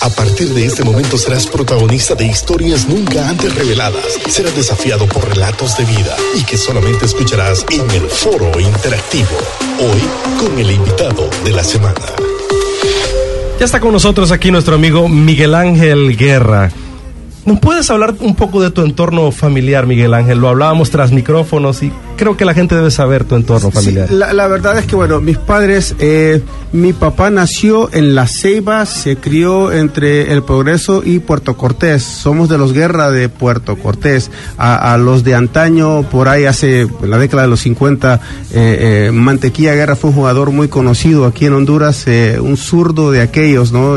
A partir de este momento serás protagonista de historias nunca antes reveladas. Serás desafiado por relatos de vida y que solamente escucharás en el foro interactivo. Hoy con el invitado de la semana. Ya está con nosotros aquí nuestro amigo Miguel Ángel Guerra. ¿Nos puedes hablar un poco de tu entorno familiar, Miguel Ángel? Lo hablábamos tras micrófonos y creo que la gente debe saber tu entorno familiar. Sí, la, la, verdad es que, bueno, mis padres, eh, mi papá nació en La Ceiba, se crió entre El Progreso y Puerto Cortés. Somos de los Guerra de Puerto Cortés. A, a los de antaño, por ahí hace en la década de los 50, eh, eh, Mantequilla Guerra fue un jugador muy conocido aquí en Honduras, eh, un zurdo de aquellos, ¿no?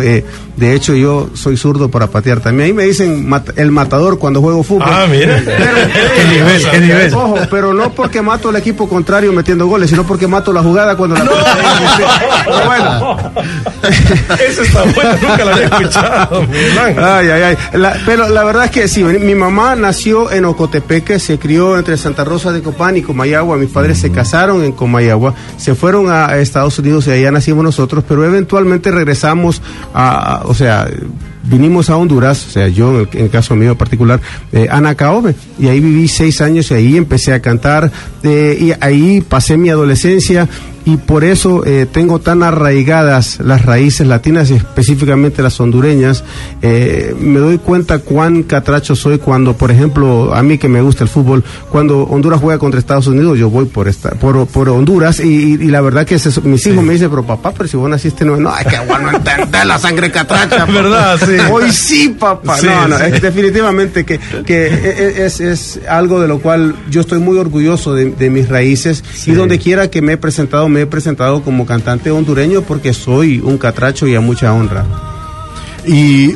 de hecho, yo soy zurdo para patear también. Ahí me dicen el matador cuando juego fútbol. Ah, mira. Pero, ¿Qué nivel? ¿Qué nivel? Ojo, pero no porque mato al equipo contrario metiendo goles, sino porque mato la jugada cuando la. No. Pero bueno. Eso está bueno, nunca lo había escuchado. Ay, ay, ay. La, pero la verdad es que sí, mi mamá nació en Ocotepeque, se crió entre Santa Rosa de Copán y Comayagua. Mis padres se casaron en Comayagua, se fueron a Estados Unidos y allá nacimos nosotros, pero eventualmente regresamos a, o sea, vinimos a Honduras, o sea, yo en el, caso mío particular, eh, a Nacaome, y ahí viví seis años y ahí empecé a cantar, eh, y ahí pasé mi adolescencia y por eso eh, tengo tan arraigadas las raíces latinas y específicamente las hondureñas. Eh, me doy cuenta cuán catracho soy cuando, por ejemplo, a mí que me gusta el fútbol, cuando Honduras juega contra Estados Unidos, yo voy por esta, por, por Honduras y, y, y, la verdad que mis hijos sí. me dicen, pero papá, pero si vos naciste no, no, es que bueno entender la sangre catracha. ¿Verdad? Sí. Hoy sí, papá. Sí, no, no, es definitivamente que, que es, es, algo de lo cual yo estoy muy orgulloso de, de mis raíces y donde quiera que me he presentado me he presentado como cantante hondureño porque soy un catracho y a mucha honra. Y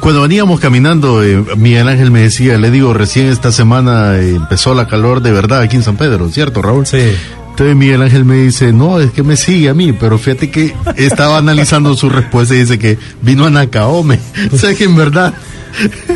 cuando veníamos caminando, eh, Miguel Ángel me decía, le digo, recién esta semana eh, empezó la calor de verdad aquí en San Pedro, ¿cierto, Raúl? Sí. Entonces Miguel Ángel me dice, no, es que me sigue a mí, pero fíjate que estaba analizando su respuesta y dice que vino a Nacaome. o sea que en verdad...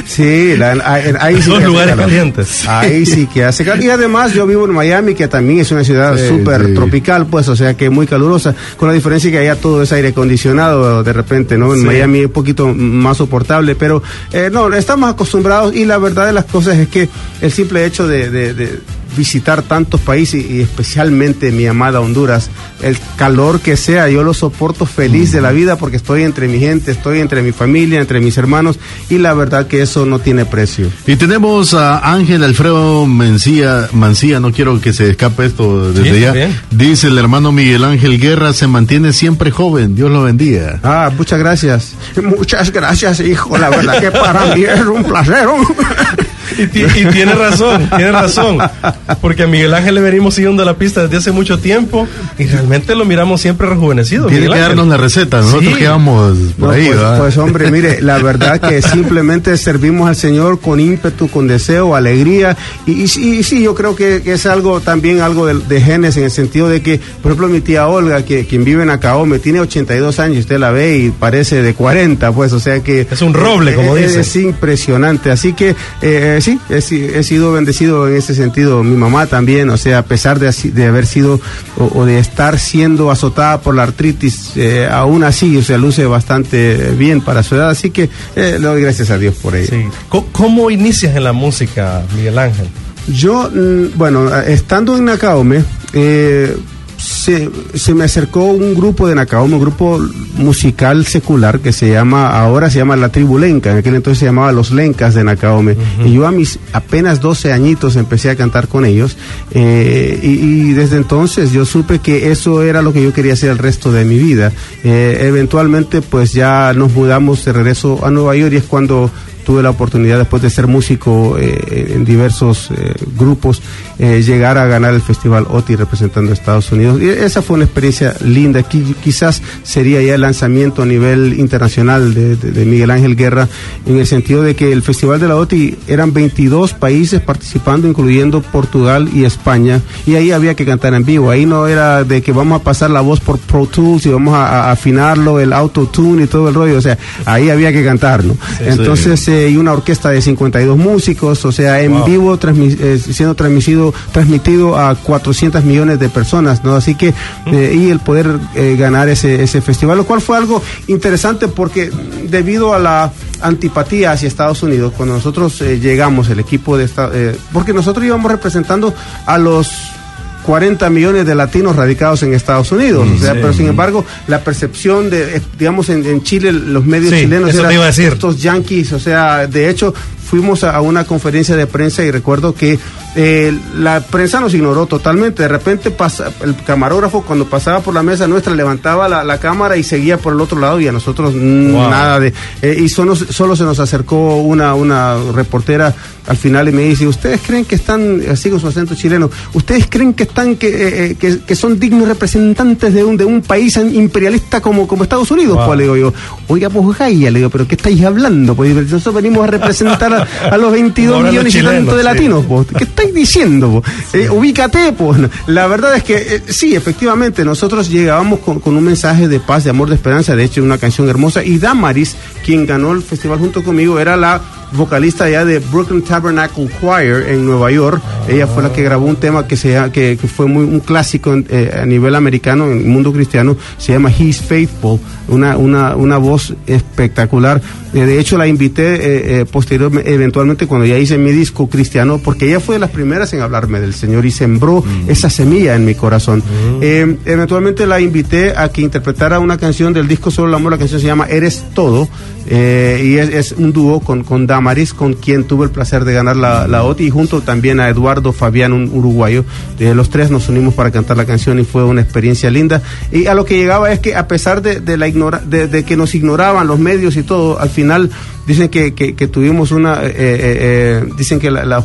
Sí, la, ahí, ahí sí Son que lugares calor. calientes. Ahí sí que hace calor. Y además yo vivo en Miami, que también es una ciudad Sí, súper sí. tropical, pues, o sea que muy calurosa, con la diferencia que allá todo es aire acondicionado de repente, ¿no? En Sí. Miami es un poquito más soportable, pero eh, no, estamos acostumbrados y la verdad de las cosas es que el simple hecho de, de- de visitar tantos países y especialmente mi amada Honduras, el calor que sea, yo lo soporto feliz de la vida porque estoy entre mi gente, estoy entre mi familia, entre mis hermanos y la verdad que eso no tiene precio. Y tenemos a Ángel Alfredo Mencía, Mancía, no quiero que se escape esto desde Sí, ya. bien. Dice el hermano Miguel Ángel Guerra, se mantiene siempre joven, Dios lo bendiga. Ah, muchas gracias. Muchas gracias, hijo. La verdad que para mí es un placer. Y, y tiene razón, tiene razón. Porque a Miguel Ángel le venimos siguiendo la pista desde hace mucho tiempo y realmente lo miramos siempre rejuvenecido. Tiene Miguel que Ángel. darnos la receta, nosotros Sí. quedamos por No, ahí, pues, ¿verdad? pues, hombre, mire, la verdad que simplemente servimos al Señor con ímpetu, con deseo, alegría. Y, y sí, y sí, yo creo que, que es algo también algo de, de genes en el sentido de que, por ejemplo, mi tía Olga, que quien vive en Acaome, tiene 82 años, usted la ve y parece de 40, pues, o sea que... Es un roble, como es, dicen. Es impresionante. Así que, eh, sí, he, si- he sido bendecido en ese sentido. Mi mamá también, o sea, a pesar de, de haber sido o, o de estar siendo azotada por la artritis, eh, aún así, o sea, luce bastante bien para su edad. Así que eh, le doy gracias a Dios por ello. Sí. ¿Cómo, cómo inicias en la música, Miguel Ángel? Yo, mm, bueno, estando en Nacaome, eh, se, se me acercó un grupo de Nacaome, un grupo musical secular que se llama, ahora se llama La Tribu Lenca, en aquel entonces se llamaba Los Lencas de Nacaome. Y yo a mis apenas 12 añitos empecé a cantar con ellos. eh, y, y desde entonces yo supe que eso era lo que yo quería hacer el resto de mi vida. Eh, eventualmente, pues ya nos mudamos de regreso a Nueva York y es cuando tuve la oportunidad después de ser músico eh, en diversos eh, grupos eh, llegar a ganar el festival OTI representando a Estados Unidos. Y esa fue una experiencia linda. Qui- quizás sería ya el lanzamiento a nivel internacional de, de- de Miguel Ángel Guerra en el sentido de que el festival de la OTI eran 22 países participando incluyendo Portugal y España y ahí había que cantar en vivo. Ahí no era de que vamos a pasar la voz por Pro Tools y vamos a, a afinarlo el auto tune y todo el rollo. O sea ahí había que cantar no entonces eh, y una orquesta de 52 músicos, o sea, en Wow. vivo transmi- eh, siendo transmitido transmitido a 400 millones de personas, ¿no? Así que eh, y el poder eh, ganar ese ese festival, lo cual fue algo interesante porque debido a la antipatía hacia Estados Unidos, cuando nosotros eh, llegamos, el equipo de Estados porque nosotros íbamos representando a los 40 millones de latinos radicados en Estados Unidos. o sea, pero sin embargo, la percepción de, digamos, en, Chile, los medios chilenos eran estos yanquis, o sea, de hecho, fuimos a, una conferencia de prensa y recuerdo que eh, la prensa nos ignoró totalmente. De repente pasa, el camarógrafo cuando pasaba por la mesa nuestra levantaba la, cámara y seguía por el otro lado y a nosotros nada de... Eh, y solo, solo se nos acercó una, una reportera al final y me dice, ¿ustedes creen que están, así con su acento chileno, ¿ustedes creen que están, que, eh, que, son dignos representantes de un, de un país imperialista como, como Estados Unidos? Pues le digo yo, oiga, pues Gaia, le digo, ¿pero qué estáis hablando? Pues nosotros venimos a representar a, los 22 millones y tanto de latinos. ¿Qué estáis diciendo? Eh, ubícate. Pues. La verdad es que eh, sí, efectivamente, nosotros llegábamos con, un mensaje de paz, de amor, de esperanza. De hecho, una canción hermosa. Y Damaris, quien ganó el festival junto conmigo, era la vocalista ya de Brooklyn Tabernacle Choir en Nueva York. Ella fue la que grabó un tema que, se, que, que fue muy un clásico eh, a nivel americano, en el mundo cristiano. Se llama He's Faithful, una, una, una voz espectacular. Eh, de hecho, la invité eh, posteriormente, eventualmente, cuando ya hice mi disco cristiano, porque ella fue de las primeras en hablarme del Señor y sembró mm. esa semilla en mi corazón. Mm. eventualmente la invité a que interpretara una canción del disco Solo el Amor. La canción se llama Eres Todo. Y es, un dúo con, con Maris, con quien tuve el placer de ganar la, la OTI, y junto también a Eduardo Fabián, un uruguayo. De los tres nos unimos para cantar la canción y fue una experiencia linda. Y a lo que llegaba es que a pesar de, la ignora, de, que nos ignoraban los medios y todo, al final dicen que, que, tuvimos una, eh, eh, eh, dicen que la, la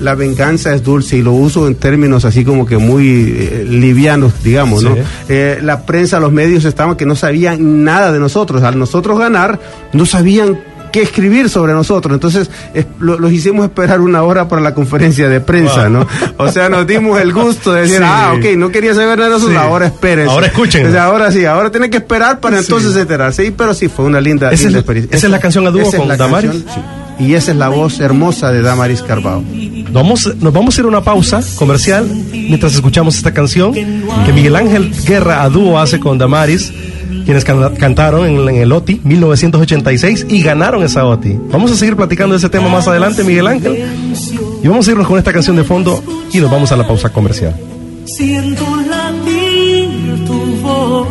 la venganza es dulce y lo uso en términos así como que muy livianos, digamos, ¿no? la prensa, los medios estaban que no sabían nada de nosotros. Al nosotros ganar, no sabían que escribir sobre nosotros. Entonces los hicimos esperar una hora para la conferencia de prensa, ¿no? O sea, nos dimos el gusto de decir, ah, ok, no quería saber nada de nosotros, ahora esperen. Ahora escuchen. ahora sí, ahora tienen que esperar para entonces enterarse. Sí, pero sí, fue una linda, experiencia. Esa es la canción a dúo con Damaris. Y esa es la voz hermosa de Damaris Carbao. Vamos, nos vamos a ir a una pausa comercial mientras escuchamos esta canción que Miguel Ángel Guerra a dúo hace con Damaris quienes cantaron en, el OTI 1986 y ganaron esa OTI. Vamos a seguir platicando de ese tema más adelante, Miguel Ángel. Y vamos a irnos con esta canción de fondo y nos vamos a la pausa comercial. Siento latir tu voz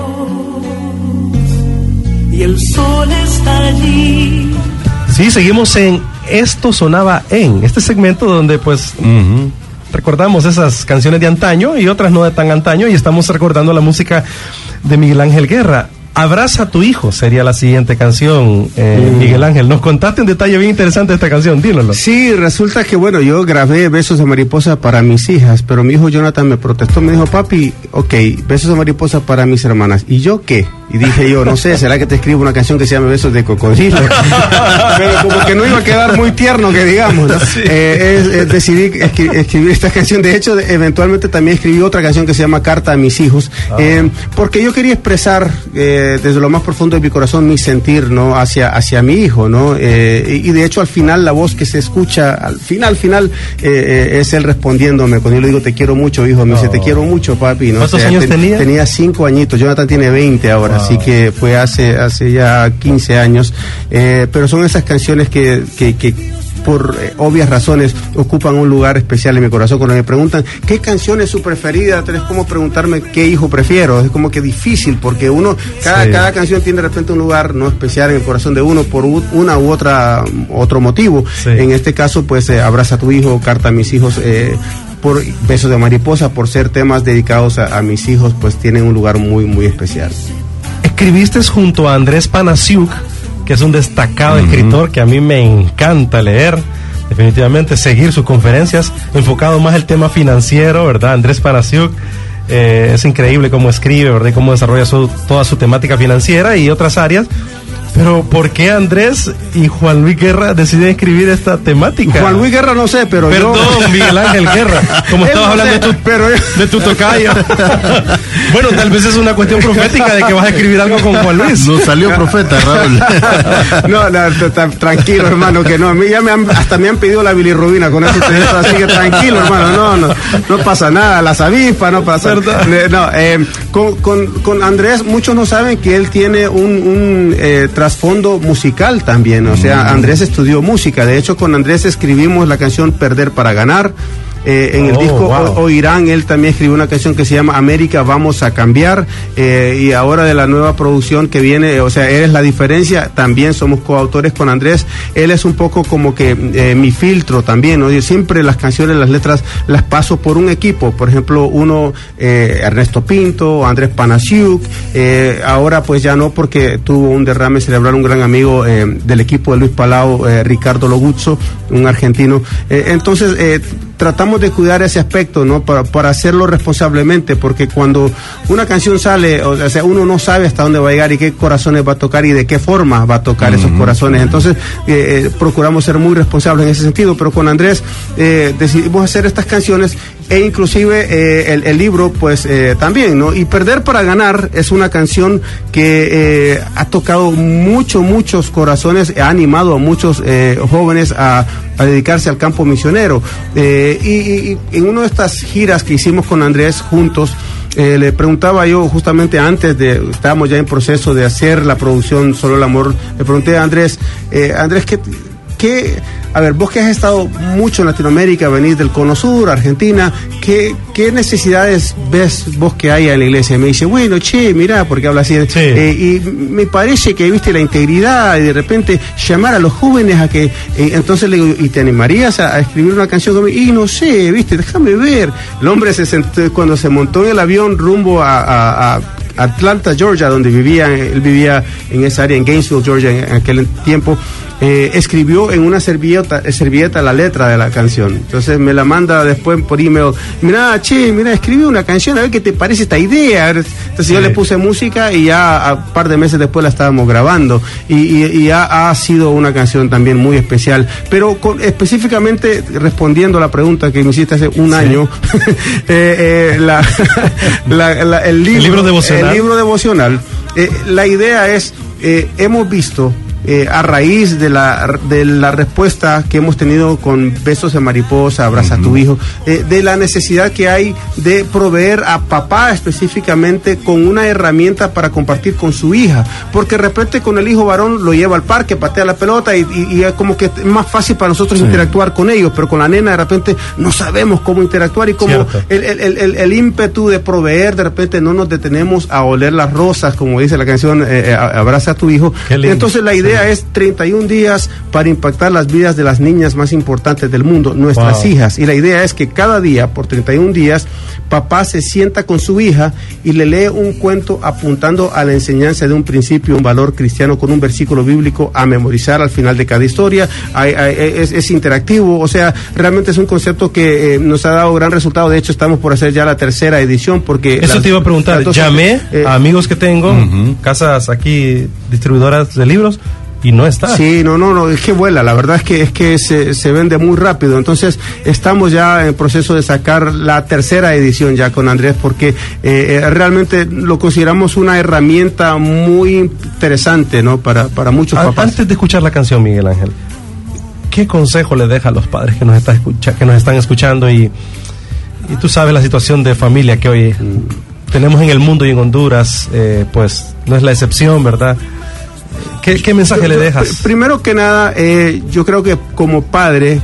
y el sol está allí. Sí, seguimos en Esto sonaba en este segmento donde pues recordamos esas canciones de antaño y otras no de tan antaño y estamos recordando la música de Miguel Ángel Guerra. Abraza a tu hijo sería la siguiente canción, eh, Miguel Ángel. Nos contaste un detalle bien interesante de esta canción, dínoslo. Sí, resulta que, bueno, yo grabé Besos de Mariposa para mis hijas, pero mi hijo Jonathan me protestó, me dijo, papi, ok, Besos de Mariposa para mis hermanas. ¿Y yo qué? Y dije yo, no sé, ¿será que te escribo una canción que se llame Besos de Cocodrilo? Pero como que no iba a quedar muy tierno, que digamos. Eh, decidí escribir esta canción. De hecho, eventualmente también escribí otra canción que se llama Carta a mis hijos, ah. eh, porque yo quería expresar eh, desde lo más profundo de mi corazón mi sentir ¿no? hacia, hacia mi hijo. ¿no? y de hecho, al final, la voz que se escucha, al final, al final, es él respondiéndome. Cuando yo le digo, te quiero mucho, hijo, me dice, te quiero mucho, papi. ¿no? ¿Cuántos años tenía? Tenía cinco añitos, Jonathan tiene 20 ahora así que fue hace, hace ya 15 años. Eh, pero son esas canciones que, que, por eh, obvias razones ocupan un lugar especial en mi corazón. Cuando me preguntan qué canción es su preferida, es como preguntarme qué hijo prefiero. Es como que difícil porque uno, cada, cada canción tiene de repente un lugar no especial en el corazón de uno por una u otra otro motivo. En este caso, pues eh, abraza a tu hijo, carta a mis hijos. por Besos de Mariposa, por ser temas dedicados a, a mis hijos, pues tienen un lugar muy, muy especial escribiste junto a Andrés Panasiuk, que es un destacado escritor que a mí me encanta leer. Definitivamente seguir sus conferencias, enfocado más el tema financiero, ¿verdad? Andrés Panasiuk eh, es increíble cómo escribe, ¿verdad? Y cómo desarrolla toda su temática financiera y otras áreas Pero ¿por qué Andrés y Juan Luis Guerra deciden escribir esta temática? Juan Luis Guerra no sé, pero Perdón, yo... Miguel Ángel Guerra. Como estabas no hablando sé, de tu, pero- de tu tocayo. bueno, tal vez es una cuestión profética de que vas a escribir algo con Juan Luis. Nos salió profeta, Raúl. no, no, t- t- tranquilo, hermano, que no. A mí ya me han, hasta me han pedido la bilirrubina con eso, así que tranquilo, hermano, no, no, no pasa nada, las avispas, no pasa. Eh, No, eh, con, con, con Andrés, muchos no saben que él tiene un, un, eh, trasfondo musical también, o sea, Andrés estudió música, de hecho con Andrés escribimos la canción Perder para Ganar. Eh, en el Oh, disco wow. O- Oirán, él también escribió una canción que se llama América Vamos a Cambiar. eh, y ahora de la nueva producción que viene, o sea, Eres la diferencia, también somos coautores con Andrés. Él es un poco como que eh, mi filtro también, ¿no? Yo siempre las canciones, las letras, las paso por un equipo. Por ejemplo, uno, Ernesto Pinto, Andrés Panasiuk. ahora pues ya no porque tuvo un derrame cerebral un gran amigo del equipo de Luis Palau, Ricardo Loguzzo, un argentino. Entonces, eh, tratamos de cuidar ese aspecto, ¿no? Para, para hacerlo responsablemente, porque cuando una canción sale, o sea, uno no sabe hasta dónde va a llegar y qué corazones va a tocar y de qué forma va a tocar esos corazones. Entonces, eh, eh, procuramos ser muy responsables en ese sentido, pero con Andrés eh, decidimos hacer estas canciones e inclusive eh, el, el libro, pues eh, también, ¿no? Y Perder para Ganar es una canción que eh, ha tocado mucho, muchos corazones, ha animado a muchos eh, jóvenes a, dedicarse al campo misionero. Y, en una de estas giras que hicimos con Andrés juntos, le preguntaba yo justamente antes de, estábamos ya en proceso de hacer la producción Solo el Amor, le pregunté a Andrés, Andrés, ¿qué, qué, a ver, vos que has estado mucho en Latinoamérica, venís del Cono Sur, Argentina, ¿qué, qué necesidades ves vos que hay en la iglesia? Me dice, bueno, che, mira, porque habla así, Sí. eh, y me parece que viste la integridad y de repente llamar a los jóvenes a que, eh, entonces le digo, ¿y te animarías a, a escribir una canción conmigo? Y no sé, viste, déjame ver. El hombre se sentó, cuando se montó en el avión rumbo a, a- a Atlanta, Georgia, donde vivía, él vivía en esa área, en Gainesville, Georgia, en, en aquel tiempo, eh, escribió en una servilleta, eh, servilleta la letra de la canción. Entonces me la manda después por email, mira, che, mira, escribí una canción, a ver qué te parece esta idea. Entonces yo le puse música y ya a par de meses después la estábamos grabando. Y, y- y ya ha sido una canción también muy especial. Pero con- específicamente respondiendo a la pregunta que me hiciste hace un año, eh, eh, la- la- la- el, libro, libro devocional. el libro devocional, eh, la idea es, hemos visto eh, a raíz de la, de la respuesta que hemos tenido con Besos de Mariposa, Abraza a tu hijo, eh, de la necesidad que hay de proveer a papá específicamente con una herramienta para compartir con su hija, porque de repente con el hijo varón lo lleva al parque, patea la pelota y, y- y es como que es más fácil para nosotros interactuar con ellos, pero con la nena de repente no sabemos cómo interactuar y como Cierto. el, el- el- el- ímpetu de proveer, de repente no nos detenemos a oler las rosas, como dice la canción eh, eh, Abraza a tu hijo. Entonces la idea es 31 días para impactar las vidas de las niñas más importantes del mundo, nuestras Wow. hijas. Y la idea es que cada día, por 31 días, papá se sienta con su hija y le lee un cuento apuntando a la enseñanza de un principio, un valor cristiano con un versículo bíblico a memorizar al final de cada historia. Hay- hay- es, es interactivo, o sea, realmente es un concepto que eh, nos ha dado gran resultado. De hecho, estamos por hacer ya la tercera edición porque... Eso las- te iba a preguntar. Llamé eh, a amigos que tengo, casas aquí, distribuidoras de libros, y no está. Sí, no, no, no, es que vuela, la verdad es que es que se, se vende muy rápido. Entonces, estamos ya en proceso de sacar la tercera edición ya con Andrés porque eh, eh, realmente lo consideramos una herramienta muy interesante, ¿no? Para, para muchos papás. Antes de escuchar la canción, Miguel Ángel, ¿qué consejo le deja a los padres que nos, está escucha- que nos están escuchando? Y, y tú sabes la situación de familia que hoy tenemos en el mundo y en Honduras, eh, pues no es la excepción, ¿verdad? ¿Qué, qué mensaje le dejas? Primero que nada, eh, yo creo que como padre,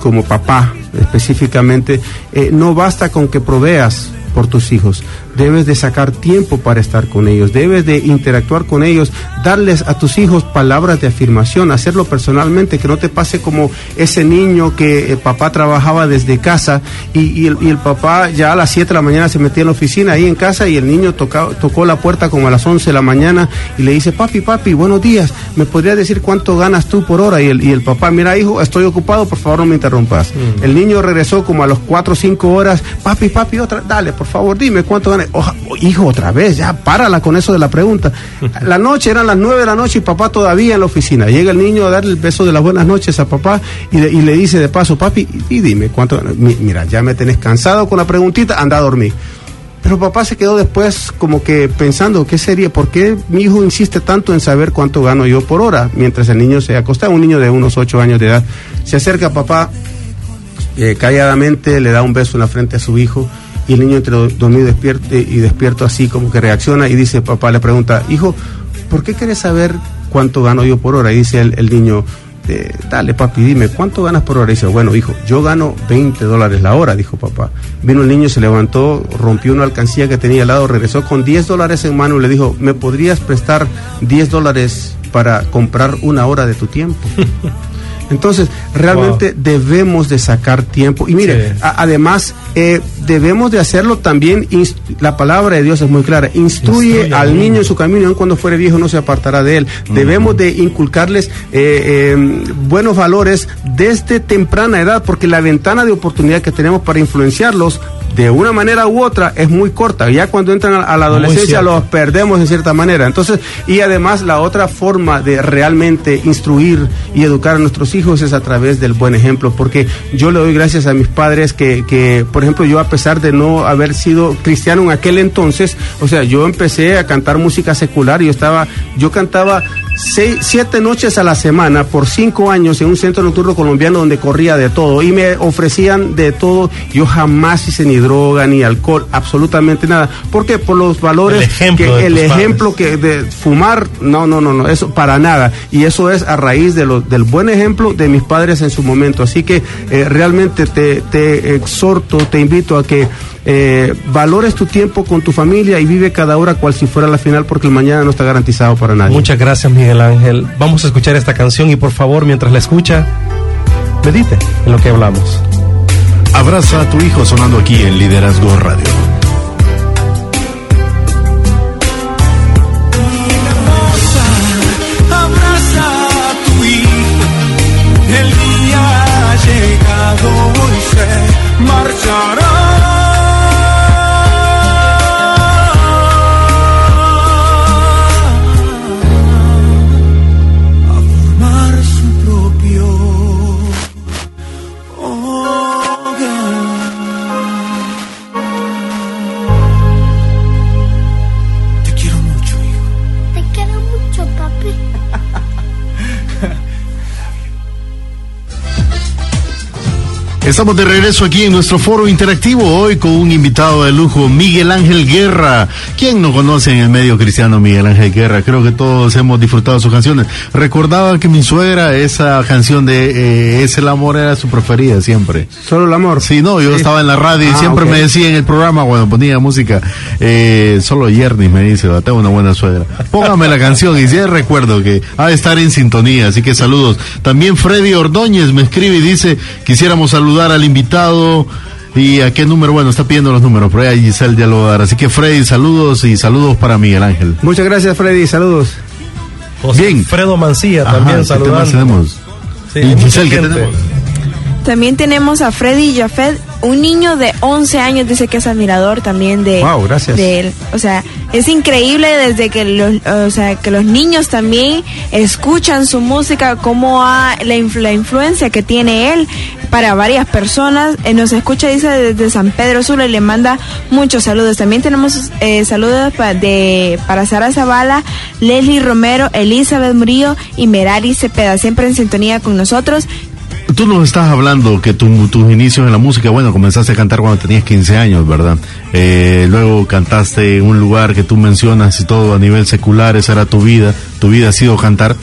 como papá específicamente, eh, no basta con que proveas por tus hijos. Debes de sacar tiempo para estar con ellos, debes de interactuar con ellos, darles a tus hijos palabras de afirmación, hacerlo personalmente, que no te pase como ese niño que eh, papá trabajaba desde casa y, y el, y el papá ya a las 7 de la mañana se metía en la oficina ahí en casa y el niño toca- tocó la puerta como a las 11 de la mañana y le dice, papi, papi, buenos días, ¿me podrías decir cuánto ganas tú por hora? Y el, y el papá, mira hijo, estoy ocupado, por favor no me interrumpas. El niño regresó como a las 4 o 5 horas, papi, papi, otra, dale, por favor, dime cuánto ganas. Oja- hijo, otra vez, ya, párala con eso de la pregunta. La noche, eran las nueve de la noche y papá todavía en la oficina. Llega el niño a darle el beso de las buenas noches a papá y, le- y le dice de paso, papi, y, dime, ¿cuánto? mi- mira, ya me tenés cansado con la preguntita, anda a dormir. Pero papá se quedó después como que pensando, ¿qué sería? ¿Por qué mi hijo insiste tanto en saber cuánto gano yo por hora? Mientras el niño se acosta, un niño de unos ocho años de edad. Se acerca a papá, eh, calladamente le da un beso en la frente a su hijo y el niño entre do- dormido y despierto, y despierto así como que reacciona y dice, papá le pregunta, hijo, ¿por qué quieres saber cuánto gano yo por hora? Y dice el, el niño, eh, dale papi, dime, ¿cuánto ganas por hora? Y dice, bueno, hijo, yo gano 20 dólares la hora, dijo papá. Vino el niño, se levantó, rompió una alcancía que tenía al lado, regresó con 10 dólares en mano y le dijo, ¿me podrías prestar 10 dólares para comprar una hora de tu tiempo? Entonces, realmente debemos de sacar tiempo. Y mire, Sí. a- además, eh, debemos de hacerlo también, la palabra de Dios es muy clara, instruye, Instruye al niño. en su camino, aun cuando fuere viejo no se apartará de él. Debemos de inculcarles eh, eh, buenos valores desde temprana edad, porque la ventana de oportunidad que tenemos para influenciarlos de una manera u otra es muy corta. Ya cuando entran a, la adolescencia los perdemos de cierta manera. Entonces, y además la otra forma de realmente instruir y educar a nuestros hijos es a través del buen ejemplo, porque yo le doy gracias a mis padres que, que, por ejemplo, yo a pesar de no haber sido cristiano en aquel entonces, o sea, yo empecé a cantar música secular, yo estaba, yo cantaba seis, siete noches a la semana por cinco años en un centro nocturno colombiano donde corría de todo y me ofrecían de todo. Yo jamás hice ni droga ni alcohol, absolutamente nada. ¿Por qué? Por los valores El ejemplo que de el padres. ejemplo que de fumar, no, no, no, no, eso para nada. Y eso es a raíz de lo, del buen ejemplo de mis padres en su momento. Así que eh, realmente te, te exhorto, te invito a que eh, valores tu tiempo con tu familia y vive cada hora cual si fuera la final porque el mañana no está garantizado para nadie. Muchas gracias, Miguel Ángel. Vamos a escuchar esta canción y por favor, mientras la escucha, medite en lo que hablamos. Abraza a tu hijo sonando aquí en Liderazgo Radio. Estamos de regreso aquí en nuestro foro interactivo hoy con un invitado de lujo, Miguel Ángel Guerra. ¿Quién no conoce en el medio cristiano Miguel Ángel Guerra? Creo que todos hemos disfrutado sus canciones. Recordaba que mi suegra, esa canción de eh, Es el amor era su preferida siempre. Solo el amor. Sí, no, yo Sí. estaba en la radio y Ah, siempre me decía en el programa cuando ponía música, eh, solo Yernis me dice, "Va, tengo una buena suegra. Póngame la canción y sí recuerdo que ha de estar en sintonía, así que saludos. También Freddy Ordóñez me escribe y dice, quisiéramos saludar al invitado. ¿Y a qué número? Bueno, está pidiendo los números, pero ahí Giselle ya lo va a dar. Así que Freddy, saludos y saludos para Miguel Ángel. Muchas gracias, Freddy. Saludos. José Bien. Alfredo Mancilla Ajá, también ¿qué saludando. temas tenemos? Sí, y Giselle, ¿qué tenemos? También tenemos a Freddy Jafet, un niño de 11 años, dice que es admirador también de, Wow, gracias. de él. O sea, es increíble desde que los, o sea, que los niños también escuchan su música, cómo la, influ- la influencia que tiene él para varias personas. Eh, nos escucha, dice, desde San Pedro Sula y le manda muchos saludos. También tenemos eh, saludos de, para Sara Zavala, Leslie Romero, Elizabeth Murillo y Merari Cepeda, siempre en sintonía con nosotros. Tú nos estás hablando que tu- tus inicios en la música, bueno, comenzaste a cantar cuando tenías 15 años, ¿verdad? Eh, luego cantaste en un lugar que tú mencionas y todo a nivel secular, esa era tu vida, tu vida ha sido cantar.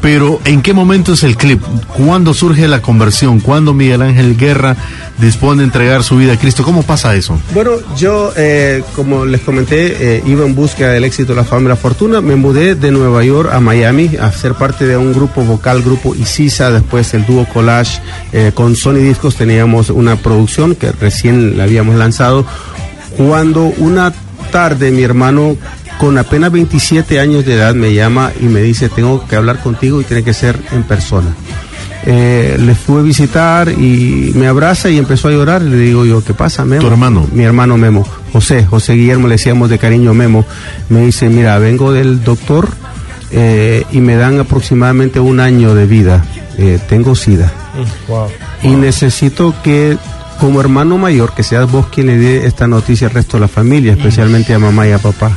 Pero ¿en qué momento es el clip? ¿Cuándo surge la conversión? ¿Cuándo Miguel Ángel Guerra dispone de entregar su vida a Cristo? ¿Cómo pasa eso? Bueno, yo, eh, como les comenté, eh, iba en búsqueda del éxito, la fama y la fortuna. Me mudé de Nueva York a Miami a ser parte de un grupo vocal, grupo Isisa, después el dúo Collage. eh, con Sony Discos teníamos una producción que recién la habíamos lanzado. Cuando una tarde mi hermano con apenas 27 años de edad me llama y me dice, tengo que hablar contigo y tiene que ser en persona. Eh, le fui a visitar y me abraza y empezó a llorar. Le digo yo, ¿qué pasa, Memo? ¿Tu hermano? Mi hermano Memo. José, José Guillermo, le decíamos de cariño Memo, me dice, mira, vengo del doctor eh, y me dan aproximadamente un año de vida, eh, tengo SIDA Wow. y necesito que como hermano mayor, que seas vos quien le dé esta noticia al resto de la familia, especialmente a mamá y a papá.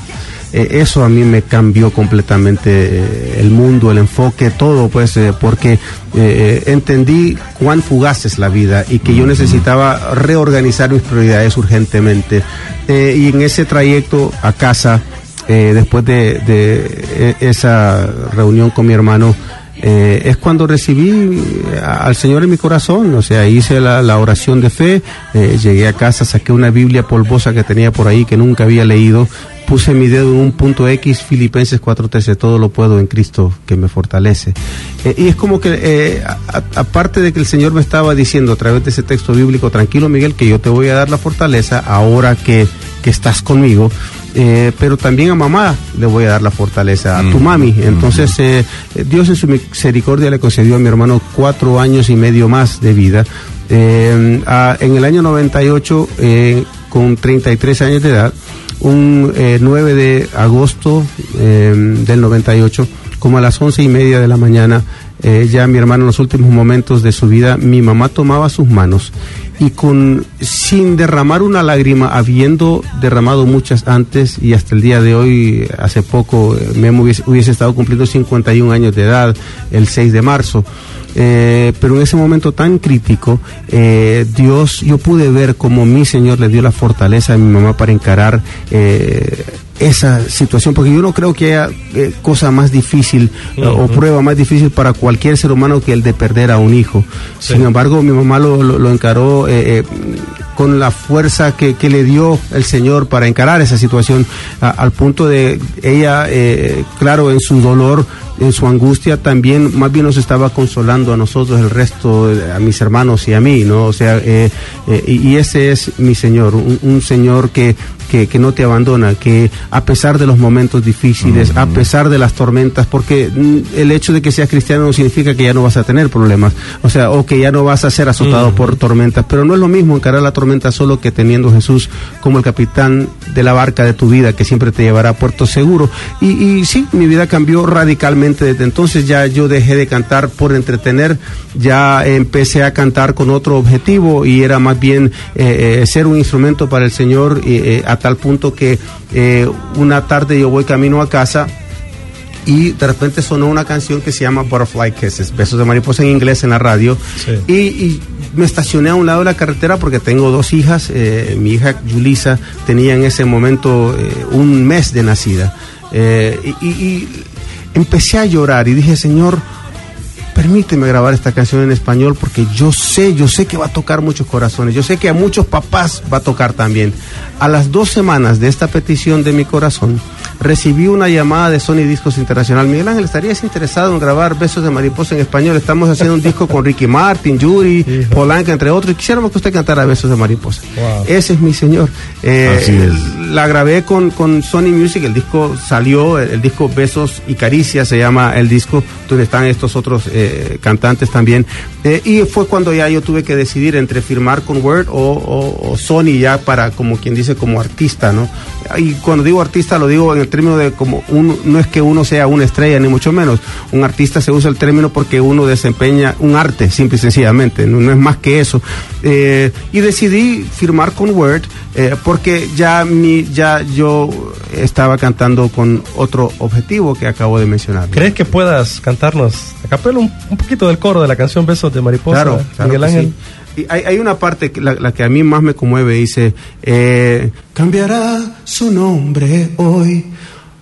Eh, eso a mí me cambió completamente eh, el mundo, el enfoque, todo, pues, eh, porque entendí cuán fugaz es la vida y que yo necesitaba reorganizar mis prioridades urgentemente. Y en ese trayecto a casa, después de, de, eh, esa reunión con mi hermano, eh, es cuando recibí al Señor en mi corazón, o sea, hice la, la oración de fe, eh, llegué a casa, saqué una Biblia polvosa que tenía por ahí que nunca había leído, puse mi dedo en un punto X, Filipenses 4:13, todo lo puedo en Cristo que me fortalece. Eh, y es como que, eh, aparte de que el Señor me estaba diciendo a través de ese texto bíblico, tranquilo Miguel, que yo te voy a dar la fortaleza ahora que, que estás conmigo, eh, pero también a mamá le voy a dar la fortaleza, a tu mami. Entonces, eh, eh, Dios en su misericordia le concedió a mi hermano cuatro años y medio más de vida. Eh, a- en el año 98, eh, con 33 años de edad, un eh, 9 de agosto eh, del 98, como a las once y media de la mañana, eh, ya mi hermano en los últimos momentos de su vida, mi mamá tomaba sus manos y con sin derramar una lágrima, habiendo derramado muchas antes y hasta el día de hoy, hace poco, eh, Memo hubiese, hubiese estado cumpliendo 51 años de edad el 6 de marzo. Eh, pero en ese momento tan crítico, eh, Dios, yo pude ver cómo mi Señor le dio la fortaleza a mi mamá para encarar eh, esa situación, porque yo no creo que haya eh, cosa más difícil eh, o prueba más difícil para cualquier ser humano que el de perder a un hijo. Sí. Sin embargo, mi mamá lo, lo- lo encaró con la fuerza que, que le dio el Señor para encarar esa situación, a- al punto de ella, claro, en su dolor, en su angustia, también más bien nos estaba consolando a nosotros, el resto, eh, a mis hermanos y a mí, ¿no? O sea, eh, eh, y, ese es mi Señor, un, un Señor que, que, que no te abandona, que a pesar de los momentos difíciles, a pesar de las tormentas, porque mm, el hecho de que seas cristiano no significa que ya no vas a tener problemas, o sea, o que ya no vas a ser azotado por tormentas, pero no es lo mismo encarar la tormenta solo que teniendo a Jesús como el capitán de la barca de tu vida, que siempre te llevará a puerto seguro. Y, y sí, mi vida cambió radicalmente desde entonces, ya yo dejé de cantar por entretener, ya empecé a cantar con otro objetivo y era más bien eh, eh, ser un instrumento para el Señor eh, a tal punto que eh, una tarde yo voy camino a casa y de repente sonó una canción que se llama Butterfly Kisses, Besos de Mariposa en inglés en la radio. Sí. Y, y me estacioné a un lado de la carretera porque tengo dos hijas. eh, mi hija Julisa tenía en ese momento eh, un mes de nacida. Eh, y- y empecé a llorar y dije, Señor, permíteme grabar esta canción en español porque yo sé, yo sé que va a tocar muchos corazones, yo sé que a muchos papás va a tocar también. A las dos semanas de esta petición de mi corazón, recibí una llamada de Sony Discos Internacional. Miguel Ángel, ¿estarías interesado en grabar Besos de Mariposa en español? Estamos haciendo un disco con Ricky Martin, Yuri, Polanca, entre otros. y Quisiéramos que usted cantara Besos de Mariposa. Wow. Ese es mi señor. Eh, Así es. la grabé con, con Sony Music, el disco salió, el, el disco Besos y Caricias se llama el disco, donde están estos otros eh, cantantes también. Eh, y fue cuando ya yo tuve que decidir entre firmar con Word o, o- o Sony ya para, como quien dice, como artista, ¿no? Y cuando digo artista lo digo en el término de como uno, no es que uno sea una estrella, ni mucho menos. Un artista se usa el término porque uno desempeña un arte, simple y sencillamente, no, no es más que eso. Eh, y decidí firmar con Word eh, porque ya, mi, ya yo estaba cantando con otro objetivo que acabo de mencionar. ¿Crees que puedas cantarnos a capela un, un poquito del coro de la canción Besos de Mariposa? Claro, claro Miguel Ángel. sí. Hay, una parte, que la, que a mí más me conmueve, dice, eh, cambiará su nombre hoy,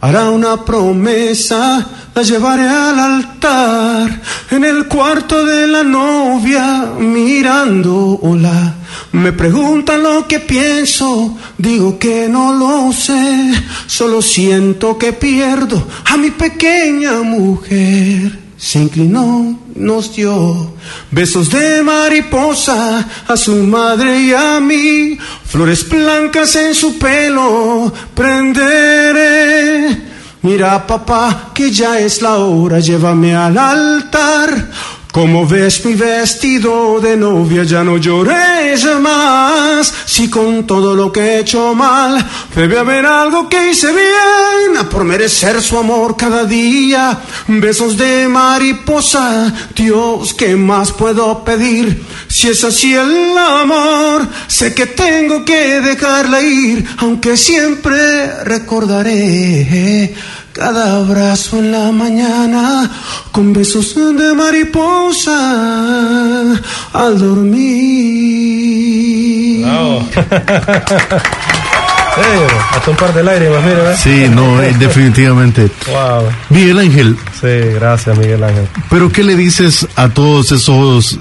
hará una promesa, la llevaré al altar, en el cuarto de la novia, mirándola. Me preguntan lo que pienso, digo que no lo sé, solo siento que pierdo a mi pequeña mujer se inclinó, nos dio besos de mariposa a su madre y a mí, flores blancas en su pelo, prenderé. Mira papá, que ya es la hora, llévame al altar, Como ves mi vestido de novia, ya no llores más. Si con todo lo que he hecho mal, debe haber algo que hice bien por merecer su amor cada día. Besos de mariposa, Dios, ¿qué más puedo pedir? Si es así el amor, sé que tengo que dejarla ir, aunque siempre recordaré cada abrazo en la mañana con besos de mariposa al dormir. Bravo. Eh, hasta un par de lágrimas, mira, ¿ves? Sí, no, eh, definitivamente. Wow. Miguel Ángel, Sí, gracias, Miguel Ángel. pero ¿qué le dices a todos esos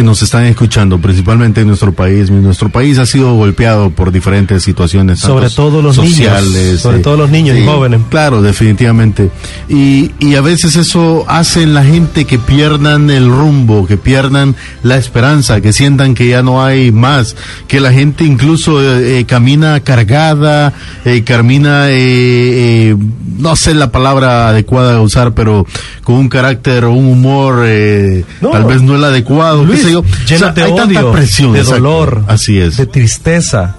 que nos están escuchando, principalmente en nuestro país? Nuestro país ha sido golpeado por diferentes situaciones, Sobre todo los niños, sociales, sobre eh, todo los niños y jóvenes. Claro, definitivamente. Y, y a veces eso hace en la gente que pierdan el rumbo, que pierdan la esperanza, que sientan que ya no hay más, que la gente incluso eh, eh, camina cargada, eh, camina, eh, eh, no sé la palabra adecuada a usar, pero con un carácter o un humor, eh, No, tal vez no el adecuado, Luis, sé yo. O sea, llenas de hay odio, presión, de exacto. dolor, Así es. de tristeza,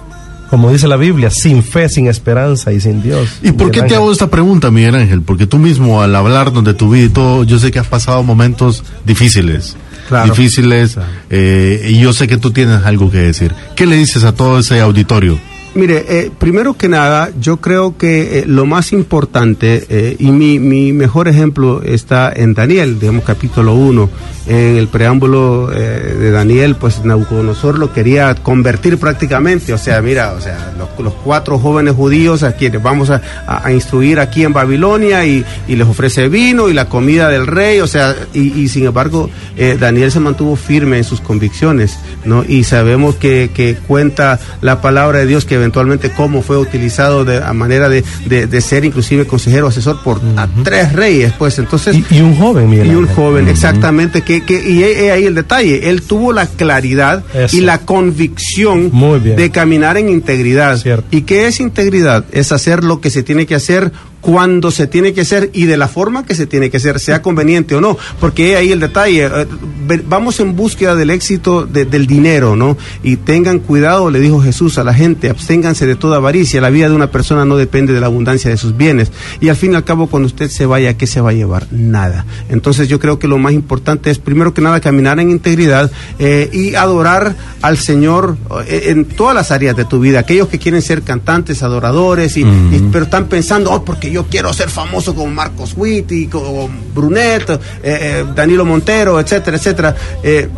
como dice la Biblia, sin fe, sin esperanza y sin Dios. ¿Y por Miguel qué te hago esta pregunta, Miguel Ángel? Porque tú mismo, al hablarnos de tu vida y todo, yo sé que has pasado momentos difíciles. Claro. Difíciles. eh, y yo sé que tú tienes algo que decir. ¿Qué le dices a todo ese auditorio? Mire, eh, primero que nada, yo creo que eh, lo más importante, eh, y mi, mi mejor ejemplo está en Daniel, digamos capítulo 1, en el preámbulo de Daniel, pues Nabucodonosor lo quería convertir prácticamente, o sea, mira, o sea, los, los cuatro jóvenes judíos a quienes vamos a, a- a instruir aquí en Babilonia y, y les ofrece vino y la comida del rey, o sea, y, y sin embargo, Daniel se mantuvo firme en sus convicciones, ¿no? Y sabemos que, que cuenta la palabra de Dios que eventualmente cómo fue utilizado de a manera de, de- de ser inclusive consejero asesor por a tres reyes, pues entonces Y, y un joven, Miguel y un joven, exactamente, que, que, y he- he ahí el detalle, él tuvo la claridad Eso. y la convicción Muy bien. de caminar en integridad. Cierto. ¿Y qué es integridad? Es hacer lo que se tiene que hacer cuando se tiene que hacer y de la forma que se tiene que hacer, sea conveniente o no, porque ahí el detalle, eh, vamos en búsqueda del éxito de- del dinero, ¿no? Y tengan cuidado, le dijo Jesús a la gente, absténganse de toda avaricia, la vida de una persona no depende de la abundancia de sus bienes. Y al fin y al cabo, cuando usted se vaya, ¿qué se va a llevar? Nada. Entonces yo creo que lo más importante es, primero que nada, caminar en integridad eh, y adorar al Señor eh, en todas las áreas de tu vida. Aquellos que quieren ser cantantes, adoradores, y, y- pero están pensando, oh, porque yo quiero ser famoso como Marcos Witt como Brunet, eh, eh, Danilo Montero, etcétera, etcétera. Eh,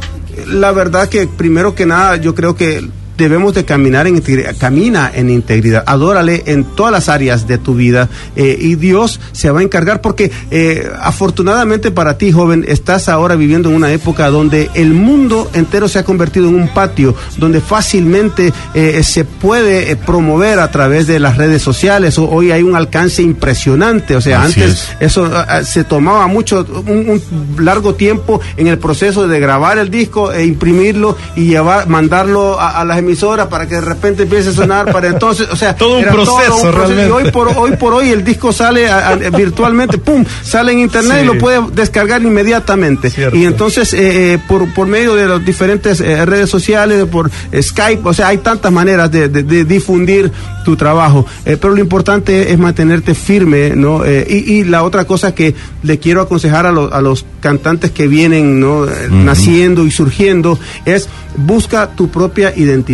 la verdad que primero que nada yo creo que debemos de caminar en integridad, camina en integridad, adórale en todas las áreas de tu vida eh, y Dios se va a encargar porque eh, afortunadamente para ti joven estás ahora viviendo en una época donde el mundo entero se ha convertido en un patio donde fácilmente eh, se puede promover a través de las redes sociales. Hoy hay un alcance impresionante. O sea Así antes es. eso ah, ah, se tomaba mucho, un, un largo tiempo en el proceso de grabar el disco e imprimirlo y llevar, mandarlo a, a las emisoras para que de repente empiece a sonar para entonces, o sea, Todo un proceso, Y hoy por hoy por hoy el disco sale a- a- virtualmente, pum, sale en internet Sí. y lo puede descargar inmediatamente. Cierto. Y entonces eh, eh, por, por medio de las diferentes eh, redes sociales, por Skype, o sea, hay tantas maneras de, de- de difundir tu trabajo. Pero lo importante es mantenerte firme, ¿no? Y, y la otra cosa que le quiero aconsejar a, los- a los cantantes que vienen, ¿no? Naciendo y surgiendo es busca tu propia identidad.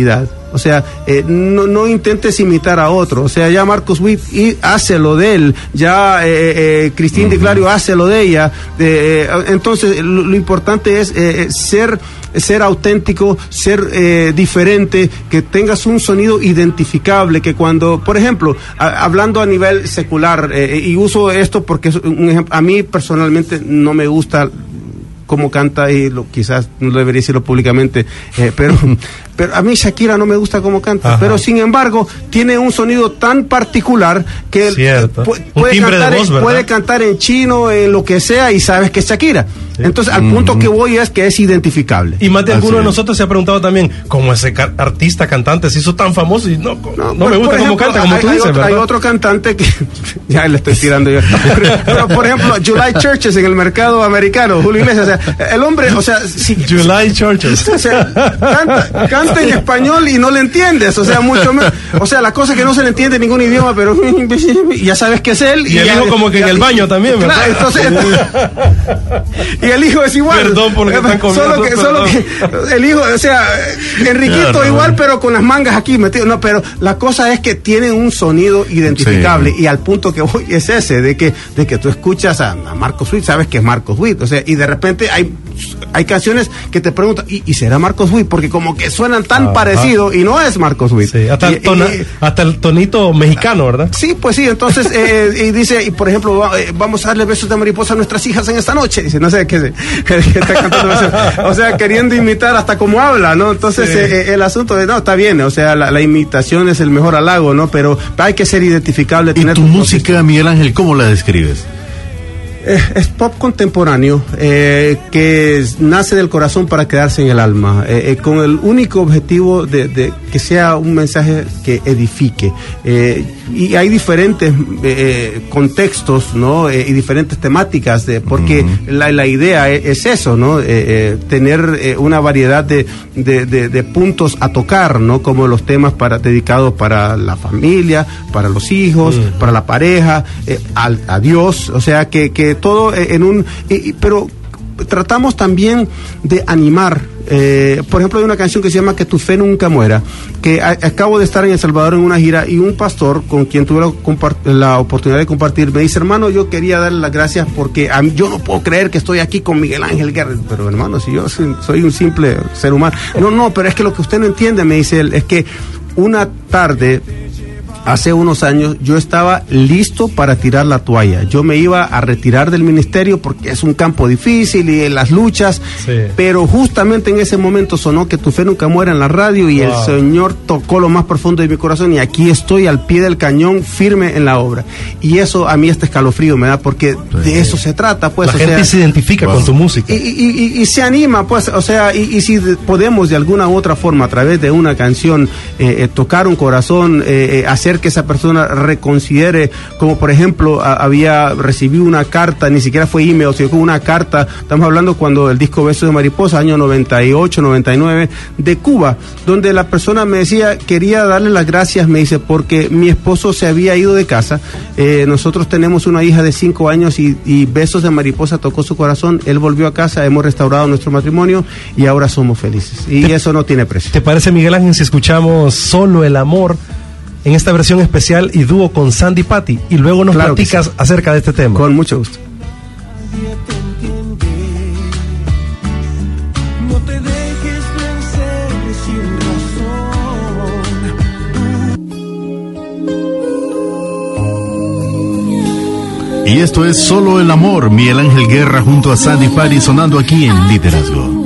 O sea, eh, no, no intentes imitar a otro. O sea, ya Marcos Witt y hace lo de él. Ya eh, eh, Cristín Di Clario hace lo de ella. Eh, eh, entonces, lo, lo importante es eh, eh, ser ser auténtico, ser eh, diferente, que tengas un sonido identificable, que cuando, por ejemplo, a- hablando a nivel secular, eh, y uso esto porque es un ejemplo, a mí personalmente no me gusta cómo canta y lo, quizás no debería decirlo públicamente, eh, pero, pero a mí Shakira no me gusta cómo canta, Ajá. pero sin embargo tiene un sonido tan particular que Cierto. puede, cantar, voz, en, puede cantar en chino, en lo que sea y sabes que es Shakira. Entonces al punto que voy es que es identificable. Y más de alguno de nosotros se ha preguntado también cómo ese artista cantante se hizo tan famoso y no, no, por- me gusta cómo canta, como hay, tú hay dices, otro, hay otro cantante que ya le estoy tirando yo. Pero, por ejemplo, July Churches en el mercado americano, Julio Iglesias, o sea, el hombre, o sea, si, July Churches. o sea, canta, canta en español y no le entiendes, o sea, mucho menos, o sea, la cosa es que no se le entiende en ningún idioma, pero ya sabes que es él. Y el ya- hijo como que en ya- el baño también, ¿verdad? Claro, entonces, y el hijo es igual. Perdón por lo que están comiendo, Solo que, solo que el hijo, o sea, Enriquito Claro. igual, pero con las mangas aquí metido. No, pero la cosa es que tienen un sonido identificable y al punto que voy es ese, de que, de que tú escuchas a, a Marcos Witt, sabes que es Marcos Witt, o sea, y de repente hay, hay canciones que te preguntan, ¿y, y será Marcos Witt? Porque como que suenan tan Ajá. parecidos y no es Marcos Witt. Sí, hasta, Y- el tona- y- hasta el tonito mexicano, ¿verdad? Sí, pues sí, entonces, eh, y dice, y por ejemplo, va- eh, vamos a darle besos de mariposa a nuestras hijas en esta noche. Dice, no sé qué, está cantando eso. O sea, queriendo imitar hasta como habla, ¿no? Entonces, Sí. eh, eh, el asunto de, no, está bien, o sea, la, la imitación es el mejor halago, ¿no? Pero hay que ser identificable. ¿Y tener tu tu música, Miguel Ángel, cómo la describes? Es pop contemporáneo eh, que nace del corazón para quedarse en el alma, eh, eh, con el único objetivo de que sea un mensaje que edifique. Eh, y hay diferentes eh, contextos, ¿no? Eh, y diferentes temáticas, de, porque la, la idea e- es, eso, ¿no? Eh, eh, tener eh, una variedad de, de- de- de puntos a tocar, ¿no? Como los temas para, dedicados para la familia, para los hijos, para la pareja, eh, al, a Dios, o sea, que, que todo eh, en un... pero tratamos también de animar. eh, por ejemplo, hay una canción que se llama Que tu fe nunca muera, que acabo de estar en El Salvador en una gira y un pastor con quien tuve la, oportunidad de compartir me dice, hermano, yo quería darle las gracias porque a mí- yo no puedo creer que estoy aquí con Miguel Ángel Guerra. Pero hermano, si yo soy un simple ser humano. No, no, pero es que lo que usted no entiende, me dice él, es que una tarde hace unos años yo estaba listo para tirar la toalla. Yo me iba a retirar del ministerio porque es un campo difícil y en las luchas, Sí. pero justamente en ese momento sonó que tu fe nunca muera en la radio y el Wow. Señor tocó lo más profundo de mi corazón y aquí estoy al pie del cañón firme en la obra. Y eso a mí este escalofrío me da porque de eso se trata, pues. la o gente sea, se identifica Wow. con tu música. y, y- y- y se anima, pues, o sea, y, si de- podemos de alguna u otra forma, a través de una canción, eh, eh, tocar un corazón, eh, eh, que esa persona reconsidere, como por ejemplo, a- había recibido una carta, ni siquiera fue email, sino una carta, estamos hablando cuando el disco Besos de Mariposa, año 98, 99, de Cuba, donde la persona me decía, quería darle las gracias, me dice, porque mi esposo se había ido de casa, eh, nosotros tenemos una hija de cinco años y, y Besos de Mariposa tocó su corazón, él volvió a casa, hemos restaurado nuestro matrimonio y ahora somos felices. Y eso no tiene precio. ¿Te parece, Miguel Ángel, si escuchamos Solo el Amor en esta versión especial y dúo con Sandy Patty? Y luego nos Claro platicas acerca de este tema. Con mucho gusto. Y esto es Solo el Amor, Miguel Ángel Guerra junto a Sandy Patty sonando aquí en Liderazgo.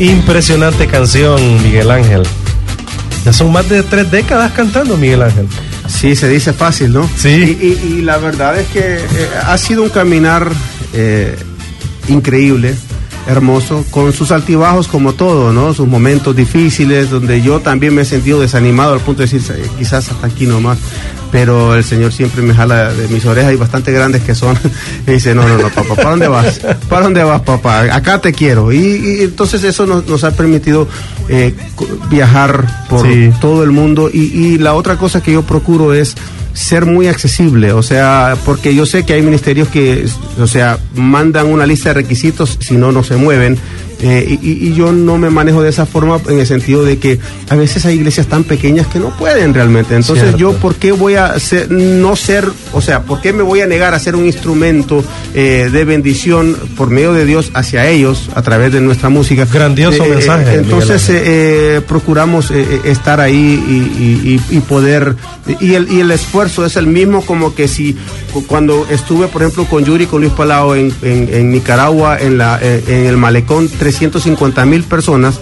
Impresionante canción, Miguel Ángel. Ya son más de tres décadas cantando, Miguel Ángel. Sí, se dice fácil, ¿no? Sí. Y, y- y la verdad es que eh, ha sido un caminar eh, increíble, hermoso, con sus altibajos como todo, ¿no? Sus momentos difíciles, donde yo también me he sentido desanimado al punto de decir, "Eh, quizás hasta aquí nomás. Pero el Señor siempre me jala de mis orejas y bastante grandes que son. y dice, no, no, no, papá, ¿para dónde vas? ¿Para dónde vas, papá? Acá te quiero. Y, y entonces eso nos, nos ha permitido eh, viajar por Sí. todo el mundo y, y la otra cosa que yo procuro es ser muy accesible, o sea, porque yo sé que hay ministerios que, o sea, mandan una lista de requisitos, si no, no se mueven. Eh, y, y- yo no me manejo de esa forma en el sentido de que a veces hay iglesias tan pequeñas que no pueden realmente. Entonces Cierto. yo, ¿por qué voy a ser- no ser, o sea, por qué me voy a negar a ser un instrumento eh, de bendición por medio de Dios hacia ellos a través de nuestra música? Grandioso Eh, mensaje, Miguel Entonces, eh, eh, procuramos eh, eh, estar ahí y, y- y- poder y el, y el esfuerzo es el mismo como que si cu- cuando estuve por ejemplo con Yuri con Luis Palau en, en- en Nicaragua en la eh, en el malecón 350 mil personas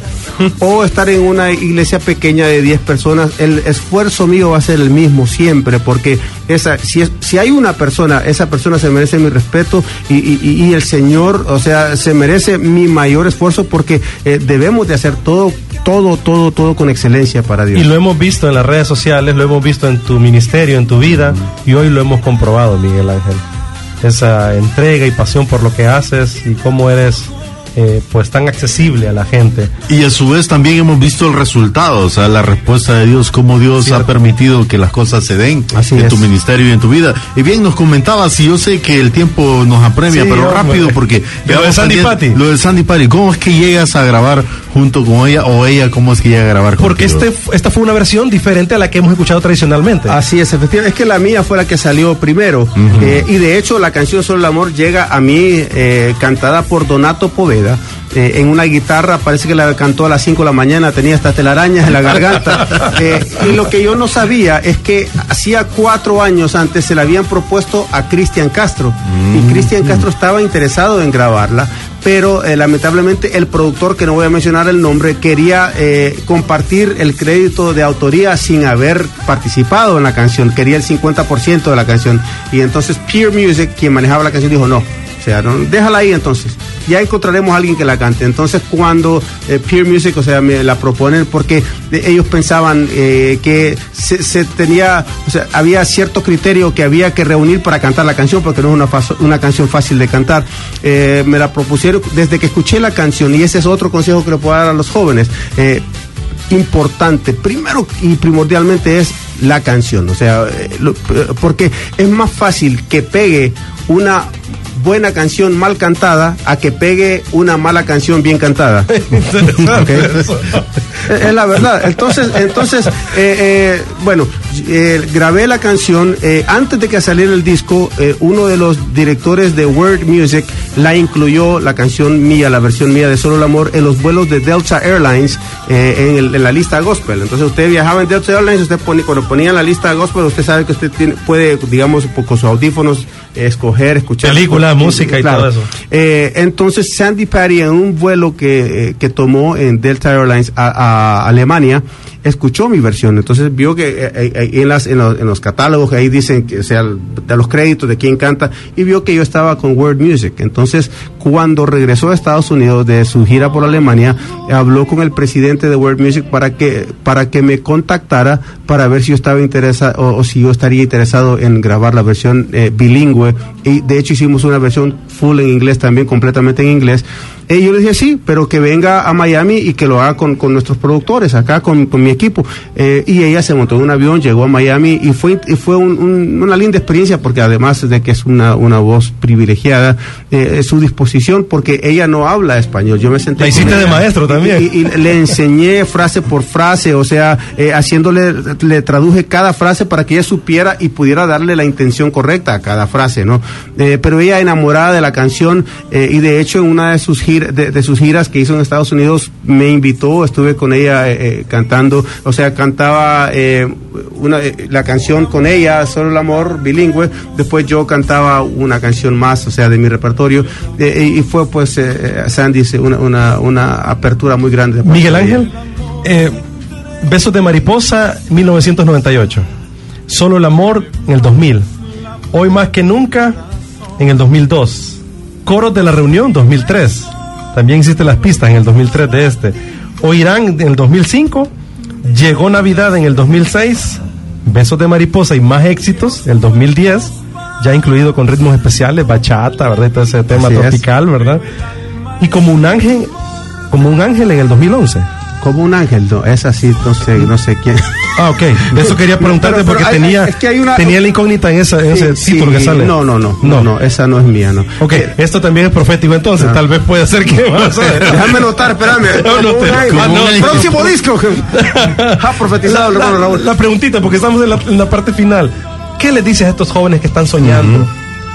o estar en una iglesia pequeña de 10 personas, el esfuerzo mío va a ser el mismo siempre, porque esa, si, es- si hay una persona, esa persona se merece mi respeto y, el Señor, o sea, se merece mi mayor esfuerzo porque eh, debemos de hacer todo, todo, todo, todo con excelencia para Dios. Y lo hemos visto en las redes sociales, lo hemos visto en tu ministerio, en tu vida, y hoy lo hemos comprobado, Miguel Ángel. Esa entrega y pasión por lo que haces y cómo eres eh, pues tan accesible a la gente. Y a su vez también hemos visto el resultado, o sea, la respuesta de Dios, cómo Dios Cierto. ha permitido que las cosas se den Así en es. tu ministerio y en tu vida. Y bien, nos comentabas, y yo sé que el tiempo nos apremia, Sí, pero hombre. rápido, porque... Lo de Sandy Patty. Lo de Sandy Patty, ¿cómo es que llegas a grabar junto con ella, o ella, cómo es que llega a grabar Porque contigo? este, esta fue una versión diferente a la que hemos escuchado tradicionalmente. Así es, efectivamente. Es que la mía fue la que salió primero. Eh, y de hecho, la canción Solo el Amor llega a mí eh, cantada por Donato Poveda. Eh, en una guitarra, parece que la cantó a las 5 de la mañana, tenía hasta telarañas en la garganta. Eh, y lo que yo no sabía es que hacía cuatro años antes se la habían propuesto a Cristian Castro. Y Cristian Castro estaba interesado en grabarla, pero eh, lamentablemente el productor, que no voy a mencionar el nombre, quería eh, compartir el crédito de autoría sin haber participado en la canción, quería el 50% de la canción. Y entonces Peer Music, quien manejaba la canción, dijo no. Déjala ahí entonces. Ya encontraremos a alguien que la cante. Entonces, cuando eh, Peer Music, o sea, me la proponen, porque eh, ellos pensaban eh, que se, tenía, o sea, había cierto criterio que había que reunir para cantar la canción, porque no es una, una canción fácil de cantar. Eh, me la propusieron desde que escuché la canción, y ese es otro consejo que le puedo dar a los jóvenes. Importante, primero y primordialmente es la canción, o sea, porque es más fácil que pegue una buena canción mal cantada a que pegue una mala canción bien cantada. Ok. Es la verdad. Entonces, entonces eh, eh, bueno, eh, grabé la canción eh, antes de que saliera el disco. eh, uno de los directores de Word Music la incluyó la canción mía, la versión mía de Solo el Amor, en los vuelos de Delta Airlines eh, en, el- en la lista gospel. Entonces, usted viajaba en Delta Airlines, usted pone, cuando ponía la lista gospel, usted sabe que usted tiene- puede, digamos, con sus audífonos eh, escoger, escuchar Películas, música y todo eso. eh, entonces Sandy Patty en un vuelo que, eh, que tomó en Delta Airlines a, a Alemania escuchó mi versión, entonces vio que eh, eh, eh, en, las, en, los, en los catálogos ahí dicen que o sea de los créditos de quién canta y vio que yo estaba con World Music. Entonces cuando regresó a Estados Unidos de su gira por Alemania habló con el presidente de World Music para que para que me contactara para ver si yo estaba interesado o, si yo estaría interesado en grabar la versión eh, bilingüe. Y de hecho hicimos una versión full en inglés también completamente en inglés y yo le dije sí pero que venga a Miami y que lo haga con, con nuestros productores acá con, con mi equipo Eh, y ella se montó en un avión llegó a Miami y fue y fue un- un- una linda experiencia porque además de que es una, una voz privilegiada eh, es su disposición porque ella no habla español yo me senté La hiciste de maestro también. y, y le enseñé frase por frase, o sea, eh, haciéndole, le traduje cada frase para que ella supiera y pudiera darle la intención correcta a cada frase, ¿no? Eh, pero ella enamorada de la canción eh, y de hecho en una de sus, giras, de, de sus giras que hizo en Estados Unidos me invitó, estuve con ella eh, eh, cantando, o sea, cantaba eh, una, eh, la canción con ella, Solo el Amor, bilingüe, después yo cantaba una canción más, o sea, de mi repertorio, eh, y fue pues, Sandy, una, una, una apertura muy grande. Miguel. Ángel, Besos de Mariposa, 1998. Solo el amor en el 2000. Hoy más que nunca en el 2002. Coros de la Reunión, 2003. También existen las pistas en el 2003 de este. Oirán en el 2005. Llegó Navidad en el 2006. Besos de Mariposa y más éxitos, el 2010. Ya incluido con ritmos especiales, bachata, ¿verdad? Todo ese tema Así es. tropical, ¿verdad? Y como un ángel, como un ángel en el 2011. Como un ángel, no, es así, no sé, no sé quién. Ah, ok. Eso quería preguntarte Pero- pero porque hay- tenía, es que hay una- tenía la incógnita en, esa, en ese Sí, título que sale. No, no, no, no, no, esa no es mía, no. Ok, Eh, esto también es profético entonces. Ah. Tal vez puede ser que vas a Déjame notar, espérame. No, no. Próximo disco. Ha profetizado el la, Raúl. la preguntita, porque estamos en la, en la parte final. ¿Qué les dices a estos jóvenes que están soñando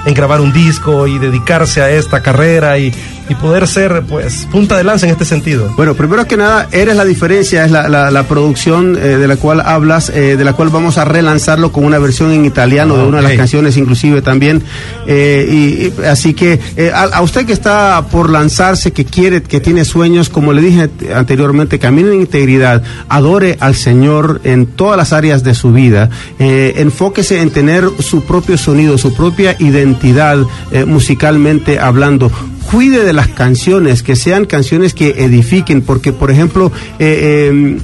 en grabar un disco y dedicarse a esta carrera y y poder ser, pues, punta de lanza en este sentido. Bueno, primero que nada, Eres la diferencia, es la, la, la producción eh, de la cual hablas, eh, de la cual vamos a relanzarlo con una versión en italiano de una de las canciones, inclusive también. Eh, y, y así que eh, a, a usted que está por lanzarse, que quiere, que tiene sueños, como le dije anteriormente, camine en integridad, adore al Señor en todas las áreas de su vida, eh, enfóquese en tener su propio sonido, su propia identidad musicalmente hablando cuide de las canciones, que sean canciones que edifiquen, porque por ejemplo, eh, eh,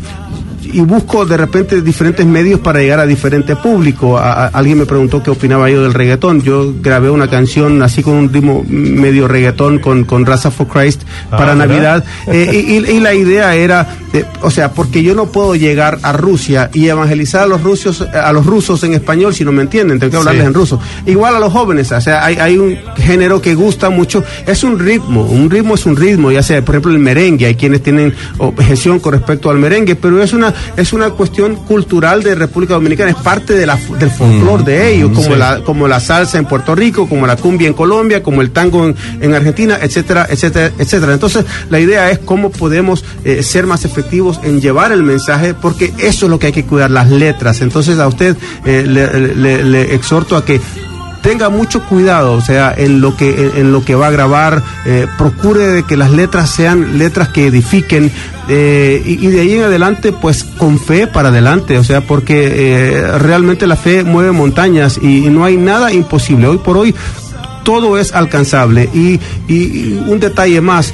y busco de repente diferentes medios para llegar a diferente público. A- a- alguien me preguntó qué opinaba yo del reggaetón. Yo grabé una canción así con un ritmo medio reggaetón con, con Raza for Christ Ah, para ¿verdad? Navidad. Eh, y, y- y la idea era, eh, o sea, porque yo no puedo llegar a Rusia y evangelizar a los rusos, a los rusos en español si no me entienden, tengo que hablarles Sí. en ruso. Igual a los jóvenes, o sea, hay, hay un género que gusta mucho, es un ritmo, un ritmo es un ritmo, ya sea, por ejemplo, el merengue, hay quienes tienen objeción con respecto al merengue, pero es una, es una cuestión cultural de República Dominicana, es parte de la, del folclore de ellos, como, sí. la, como la salsa en Puerto Rico, como la cumbia en Colombia, como el tango en, en Argentina, etcétera, etcétera, etcétera. Entonces, la idea es cómo podemos eh, ser más efectivos en llevar el mensaje, porque eso es lo que hay que cuidar, las letras. Entonces, a usted eh, le, le- le exhorto a que tenga mucho cuidado, o sea, en lo que en, en lo que va a grabar, eh, procure de que las letras sean letras que edifiquen eh, y, y de ahí en adelante, pues con fe para adelante, o sea, porque eh, realmente la fe mueve montañas y, y no hay nada imposible. Hoy por hoy todo es alcanzable y, y- y un detalle más.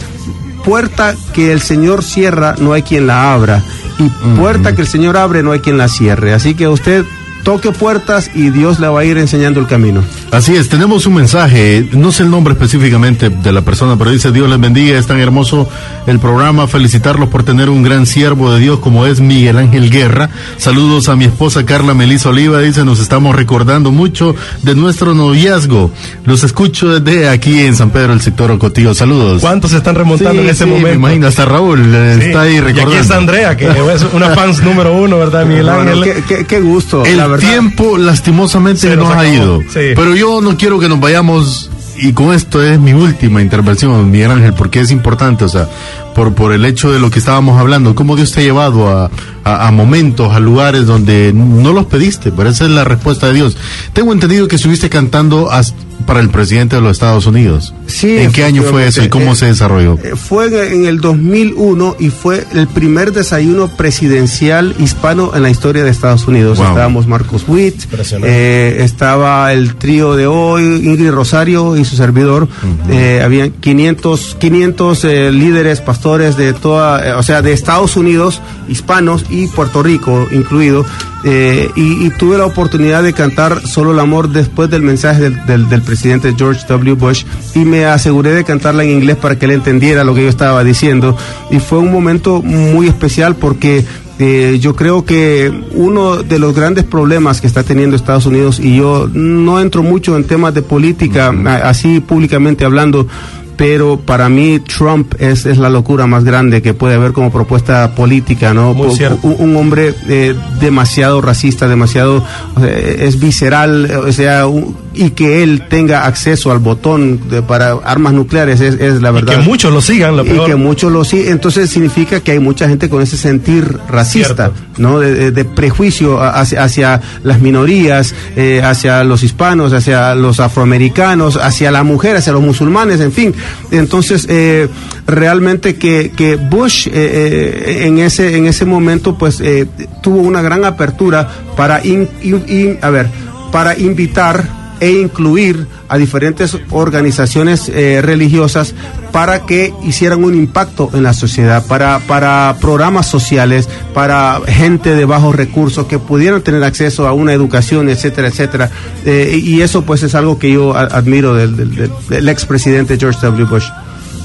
Puerta que el Señor cierra, no hay quien la abra. Y puerta que el Señor abre, no hay quien la cierre. Así que usted toque puertas y Dios le va a ir enseñando el camino. Así es, tenemos un mensaje, no sé el nombre específicamente de la persona, pero dice Dios les bendiga, es tan hermoso el programa, felicitarlos por tener un gran siervo de Dios como es Miguel Ángel Guerra. Saludos a mi esposa Carla Melisa Oliva, dice, nos estamos recordando mucho de nuestro noviazgo. Los escucho desde aquí en San Pedro, el sector Ocotillo. Saludos. ¿Cuántos se están remontando Sí, en ese sí, momento? Me imagino, hasta Raúl eh, Sí. está ahí Y recordando. aquí está Andrea, que es una fans número uno, ¿verdad, Miguel Bueno, Ángel? qué, qué- qué gusto, El la verdad. Tiempo lastimosamente Se nos nos ha ido. sí. Pero yo no quiero que nos vayamos y con esto es mi última intervención, Miguel Ángel, porque es importante, o sea, por, por el hecho de lo que estábamos hablando, cómo Dios te ha llevado a, a, a momentos, a lugares donde no los pediste, pero esa es la respuesta de Dios. Tengo entendido que estuviste cantando as- para el presidente de los Estados Unidos. Sí, ¿En qué año fue eso y cómo se desarrolló? Eh, Fue en el 2001 y fue el primer desayuno presidencial hispano en la historia de Estados Unidos. Wow. Estábamos Marcos Witt, eh, estaba el trío de hoy, Ingrid Rosario y su servidor. Eh, habían 500, 500 eh, líderes, pastores de toda, eh, o sea, de Estados Unidos, hispanos y Puerto Rico incluido. Eh, y, y tuve la oportunidad de cantar Solo el Amor después del mensaje del, del- del presidente George W. Bush y me aseguré de cantarla en inglés para que él entendiera lo que yo estaba diciendo. Y fue un momento muy especial porque eh, yo creo que uno de los grandes problemas que está teniendo Estados Unidos, y yo no entro mucho en temas de política, así públicamente hablando, pero para mí Trump es, es la locura más grande que puede haber como propuesta política, ¿no? Muy Po- cierto. un, un hombre eh, demasiado racista, demasiado o sea, es visceral, o sea, un- y que él tenga acceso al botón de- para armas nucleares es, es la Y verdad. que muchos lo sigan, lo y peor. que muchos lo sí, entonces significa que hay mucha gente con ese sentir racista, Cierto. ¿no? De, de- de prejuicio hacia, hacia las minorías, eh, hacia los hispanos, hacia los afroamericanos, hacia la mujer, hacia los musulmanes, en fin. Entonces, eh, realmente que, que Bush eh, eh, en ese en ese momento, pues eh, tuvo una gran apertura para in- in- in- a ver, para invitar e incluir a diferentes organizaciones eh, religiosas para que hicieran un impacto en la sociedad, para, para programas sociales, para gente de bajos recursos que pudieran tener acceso a una educación, etcétera, etcétera. Eh, y eso pues es algo que yo admiro del, del- del expresidente George W. Bush.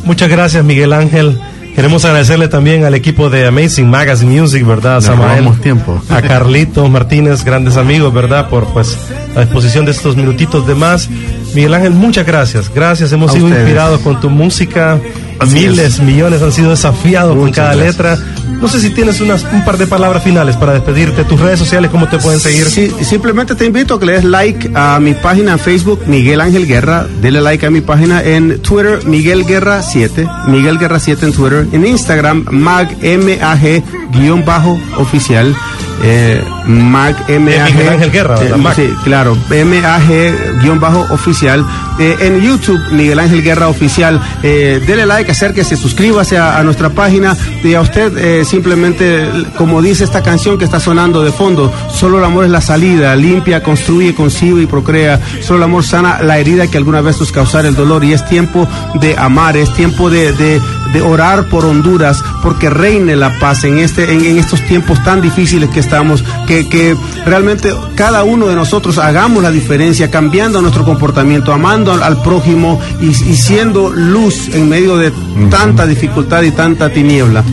Muchas gracias, Miguel Ángel. Queremos agradecerle también al equipo de Amazing Magazine Music, ¿verdad? Samael, robamos tiempo. A Carlito Martínez, grandes amigos, ¿verdad? Por pues la disposición de estos minutitos de más. Miguel Ángel, muchas gracias. Gracias, hemos A sido ustedes. inspirados con tu música. Así Miles, es. millones han sido desafiados con Muchas cada gracias. letra. No sé si tienes un par de palabras finales para despedirte, tus redes sociales, cómo te pueden seguir. Sí, simplemente te invito a que le des like a mi página en Facebook, Miguel Ángel Guerra. Dele like a mi página en Twitter, Miguel Guerra 7. Miguel Guerra 7 en Twitter. En Instagram, mag, M-A-G, guion bajo, oficial. Eh, mag, M-A-G. Miguel Ángel Guerra, eh, sí, claro. M-A-G, guion bajo, oficial. Eh, en YouTube, Miguel Ángel Guerra Oficial. Eh, dele like, acérquese, suscríbase a, a nuestra página. Y a usted, eh, simplemente, como dice esta canción que está sonando de fondo, solo el amor es la salida, limpia, construye, concibe y procrea. Solo el amor sana la herida que alguna vez nos causara el dolor. Y es tiempo de amar, es tiempo de, de- de orar por Honduras, porque reine la paz en, este, en, en estos tiempos tan difíciles que estamos, que, que realmente cada uno de nosotros hagamos la diferencia, cambiando nuestro comportamiento, amando al, al prójimo y, y siendo luz en medio de tanta dificultad y tanta tiniebla.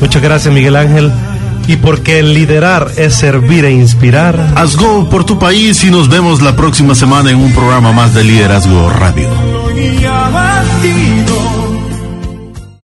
Muchas gracias, Miguel Ángel. Y porque liderar es servir e inspirar. Hazgo por tu país y nos vemos la próxima semana en un programa más de Liderazgo Radio.